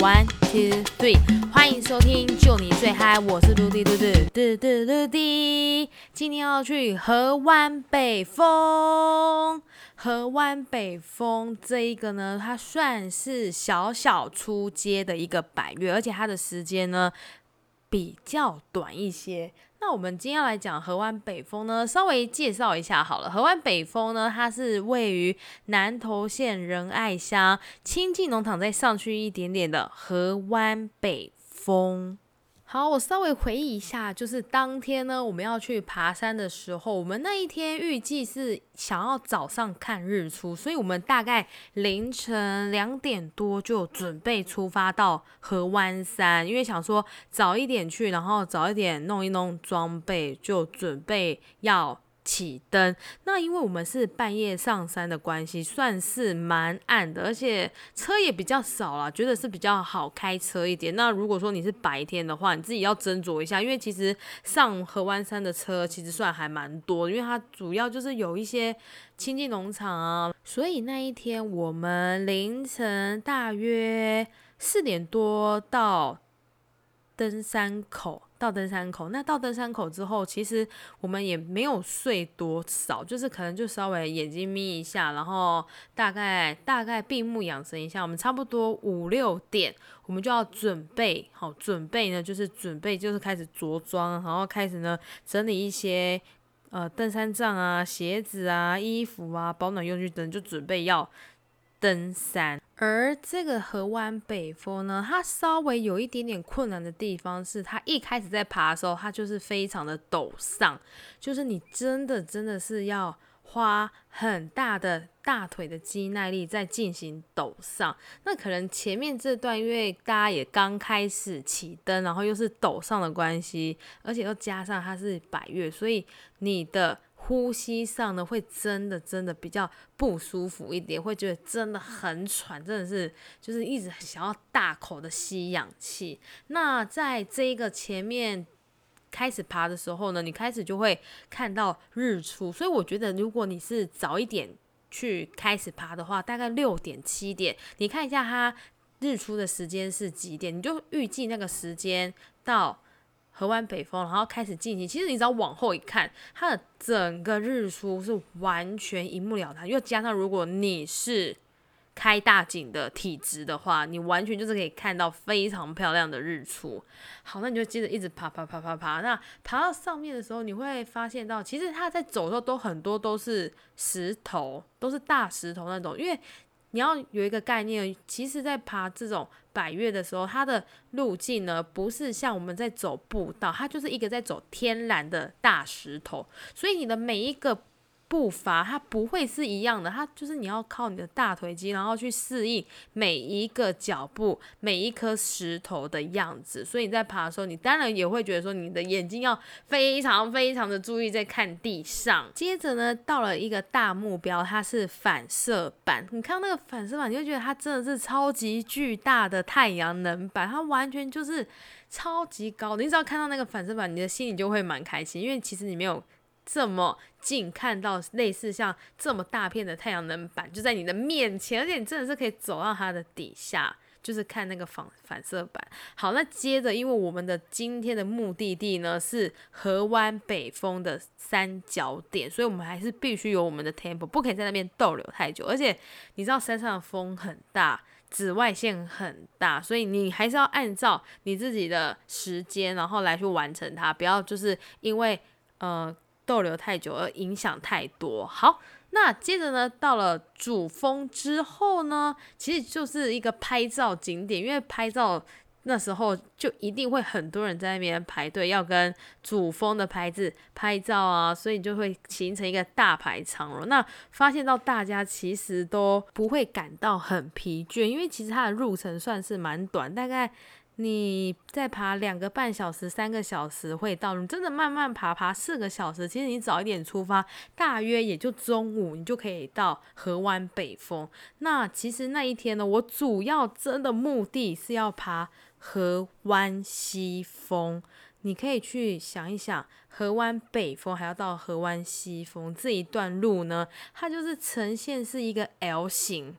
One two three，欢迎收听就你最嗨，我是嘟滴嘟嘟嘟嘟嘟滴。今天要去河湾北风，河湾北风这一个呢，它算是小小出街的一个百月，而且它的时间呢比较短一些。那我们今天要来讲河湾北风呢，稍微介绍一下好了。河湾北风呢，它是位于南投县仁爱乡清境农场再上去一点点的河湾北风。好，我稍微回忆一下，就是当天呢，我们要去爬山的时候，我们那一天预计是想要早上看日出，所以我们大概凌晨两点多就准备出发到河湾山，因为想说早一点去，然后早一点弄一弄装备，就准备要。起灯，那因为我们是半夜上山的关系，算是蛮暗的，而且车也比较少啦，觉得是比较好开车一点。那如果说你是白天的话，你自己要斟酌一下，因为其实上河湾山的车其实算还蛮多，因为它主要就是有一些亲近农场啊，所以那一天我们凌晨大约四点多到登山口。到登山口，那到登山口之后，其实我们也没有睡多少，就是可能就稍微眼睛眯一下，然后大概大概闭目养神一下。我们差不多五六点，我们就要准备好，准备呢就是准备就是开始着装，然后开始呢整理一些呃登山杖啊、鞋子啊、衣服啊、保暖用具等，就准备要登山。而这个河湾北峰呢，它稍微有一点点困难的地方是，它一开始在爬的时候，它就是非常的陡上，就是你真的真的是要花很大的大腿的肌耐力在进行陡上。那可能前面这段，因为大家也刚开始起登，然后又是陡上的关系，而且又加上它是百越，所以你的。呼吸上呢，会真的真的比较不舒服一点，会觉得真的很喘，真的是就是一直想要大口的吸氧气。那在这个前面开始爬的时候呢，你开始就会看到日出，所以我觉得如果你是早一点去开始爬的话，大概六点七点，你看一下它日出的时间是几点，你就预计那个时间到。河湾北风，然后开始进行。其实你只要往后一看，它的整个日出是完全一目了然。又加上如果你是开大景的体质的话，你完全就是可以看到非常漂亮的日出。好，那你就接着一直爬爬爬爬爬。那爬到上面的时候，你会发现到，其实它在走的时候都很多都是石头，都是大石头那种，因为。你要有一个概念，其实，在爬这种百越的时候，它的路径呢，不是像我们在走步道，它就是一个在走天然的大石头，所以你的每一个。步伐它不会是一样的，它就是你要靠你的大腿肌，然后去适应每一个脚步、每一颗石头的样子。所以你在爬的时候，你当然也会觉得说，你的眼睛要非常非常的注意在看地上。接着呢，到了一个大目标，它是反射板。你看那个反射板，你就觉得它真的是超级巨大的太阳能板，它完全就是超级高。你只要看到那个反射板，你的心里就会蛮开心，因为其实你没有。这么近看到类似像这么大片的太阳能板就在你的面前，而且你真的是可以走到它的底下，就是看那个反反射板。好，那接着，因为我们的今天的目的地呢是河湾北峰的三角点，所以我们还是必须有我们的 temple，不可以在那边逗留太久。而且你知道山上的风很大，紫外线很大，所以你还是要按照你自己的时间，然后来去完成它，不要就是因为呃。逗留太久而影响太多。好，那接着呢，到了主峰之后呢，其实就是一个拍照景点，因为拍照那时候就一定会很多人在那边排队要跟主峰的牌子拍照啊，所以就会形成一个大排长龙。那发现到大家其实都不会感到很疲倦，因为其实它的路程算是蛮短，大概。你再爬两个半小时、三个小时会到。你真的慢慢爬，爬四个小时，其实你早一点出发，大约也就中午，你就可以到河湾北峰。那其实那一天呢，我主要真的目的是要爬河湾西峰。你可以去想一想，河湾北峰还要到河湾西峰这一段路呢，它就是呈现是一个 L 型。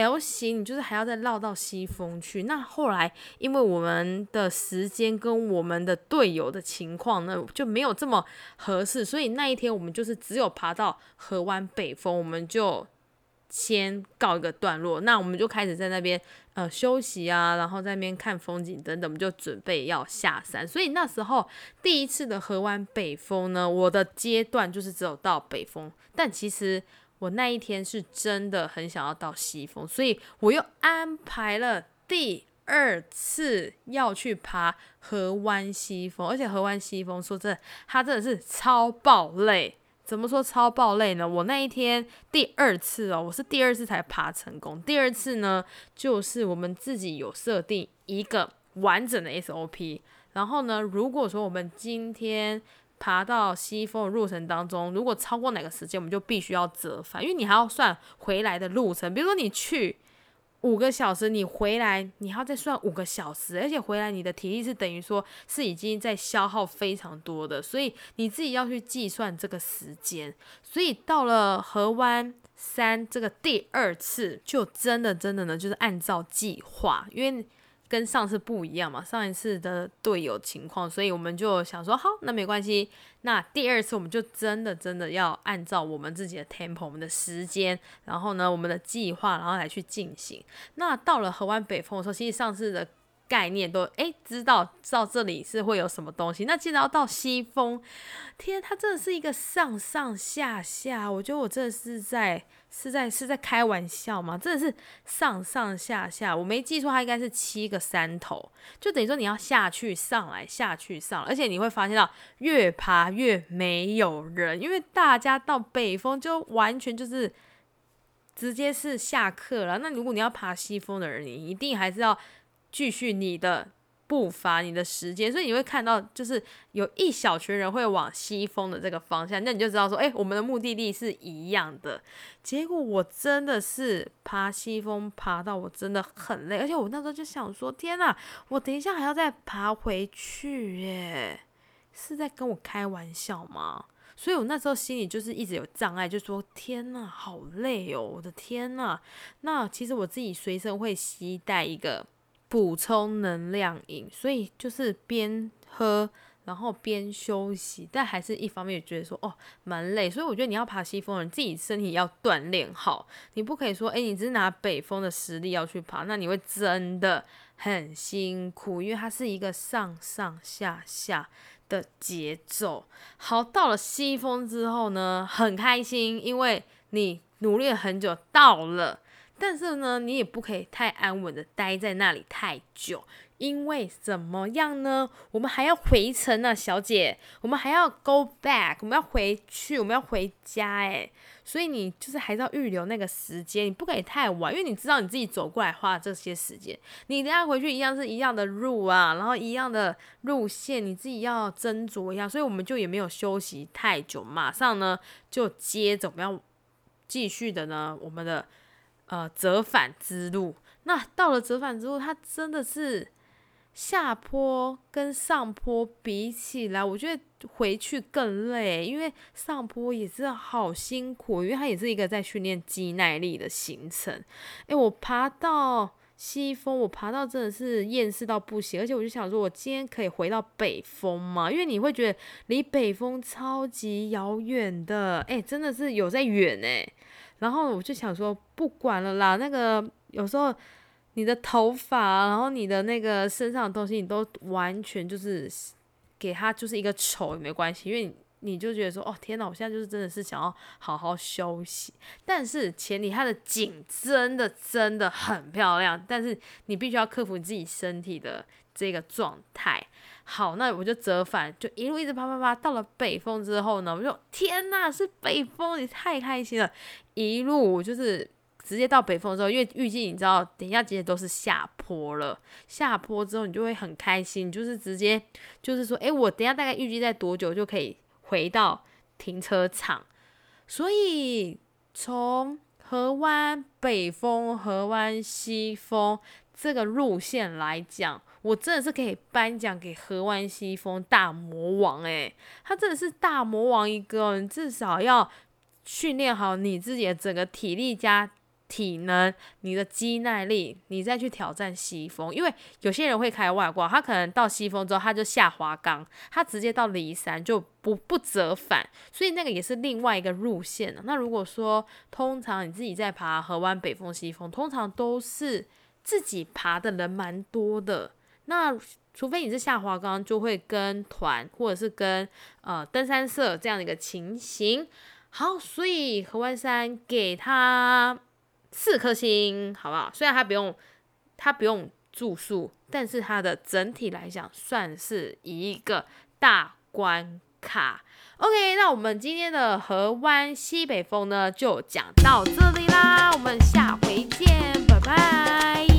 L 型，你就是还要再绕到西峰去。那后来因为我们的时间跟我们的队友的情况呢，就没有这么合适，所以那一天我们就是只有爬到河湾北峰，我们就先告一个段落。那我们就开始在那边呃休息啊，然后在那边看风景等等，我们就准备要下山。所以那时候第一次的河湾北峰呢，我的阶段就是只有到北峰，但其实。我那一天是真的很想要到西峰，所以我又安排了第二次要去爬河湾西峰，而且河湾西峰说真的，它真的是超爆累。怎么说超爆累呢？我那一天第二次哦，我是第二次才爬成功。第二次呢，就是我们自己有设定一个完整的 SOP，然后呢，如果说我们今天爬到西峰的路程当中，如果超过哪个时间，我们就必须要折返，因为你还要算回来的路程。比如说你去五个小时，你回来你还要再算五个小时，而且回来你的体力是等于说是已经在消耗非常多的，所以你自己要去计算这个时间。所以到了河湾山这个第二次，就真的真的呢，就是按照计划，因为。跟上次不一样嘛，上一次的队友情况，所以我们就想说，好，那没关系，那第二次我们就真的真的要按照我们自己的 tempo，我们的时间，然后呢，我们的计划，然后来去进行。那到了河湾北峰的时候，其实上次的概念都诶知道到这里是会有什么东西。那既然要到西峰，天，它真的是一个上上下下，我觉得我真的是在。是在是在开玩笑吗？真的是上上下下，我没记错，它应该是七个山头，就等于说你要下去上来下去上，而且你会发现到越爬越没有人，因为大家到北峰就完全就是直接是下课了。那如果你要爬西峰的人，你一定还是要继续你的。步伐，你的时间，所以你会看到，就是有一小群人会往西峰的这个方向，那你就知道说，哎，我们的目的地是一样的。结果我真的是爬西峰爬到我真的很累，而且我那时候就想说，天呐，我等一下还要再爬回去，耶，是在跟我开玩笑吗？所以我那时候心里就是一直有障碍，就说天呐，好累哦，我的天呐。那其实我自己随身会携带一个。补充能量饮，所以就是边喝，然后边休息，但还是一方面觉得说哦蛮累，所以我觉得你要爬西峰，你自己身体要锻炼好，你不可以说哎，你只是拿北峰的实力要去爬，那你会真的很辛苦，因为它是一个上上下下的节奏。好，到了西峰之后呢，很开心，因为你努力了很久，到了。但是呢，你也不可以太安稳的待在那里太久，因为怎么样呢？我们还要回程呢，小姐，我们还要 go back，我们要回去，我们要回家，诶。所以你就是还是要预留那个时间，你不可以太晚，因为你知道你自己走过来花这些时间，你等下回去一样是一样的路啊，然后一样的路线，你自己要斟酌一下，所以我们就也没有休息太久，马上呢就接着我们要继续的呢，我们的。呃，折返之路，那到了折返之路，它真的是下坡跟上坡比起来，我觉得回去更累，因为上坡也是好辛苦，因为它也是一个在训练肌耐力的行程。诶，我爬到西峰，我爬到真的是厌世到不行，而且我就想说，我今天可以回到北峰吗？因为你会觉得离北峰超级遥远的，诶，真的是有在远诶。然后我就想说，不管了啦，那个有时候你的头发，然后你的那个身上的东西，你都完全就是给他就是一个丑也没关系，因为你就觉得说，哦天哪，我现在就是真的是想要好好休息。但是前提它的景真的真的很漂亮，但是你必须要克服你自己身体的这个状态。好，那我就折返，就一路一直啪啪啪，到了北峰之后呢，我就天呐，是北峰，你太开心了！一路就是直接到北峰之后，因为预计你知道，等一下其实都是下坡了，下坡之后你就会很开心，就是直接就是说，哎，我等下大概预计在多久就可以回到停车场？所以从河湾北峰、河湾西峰这个路线来讲。我真的是可以颁奖给河湾西风大魔王诶，他真的是大魔王一个，你至少要训练好你自己的整个体力加体能、你的肌耐力，你再去挑战西风。因为有些人会开外挂，他可能到西风之后，他就下滑岗，他直接到离山就不不折返，所以那个也是另外一个路线那如果说通常你自己在爬河湾北峰、西峰，通常都是自己爬的人蛮多的。那除非你是下滑岗，就会跟团或者是跟呃登山社这样的一个情形。好，所以河湾山给他。四颗星，好不好？虽然它不用，它不用住宿，但是它的整体来讲算是一个大关卡。OK，那我们今天的河湾西北风呢，就讲到这里啦，我们下回见，拜拜。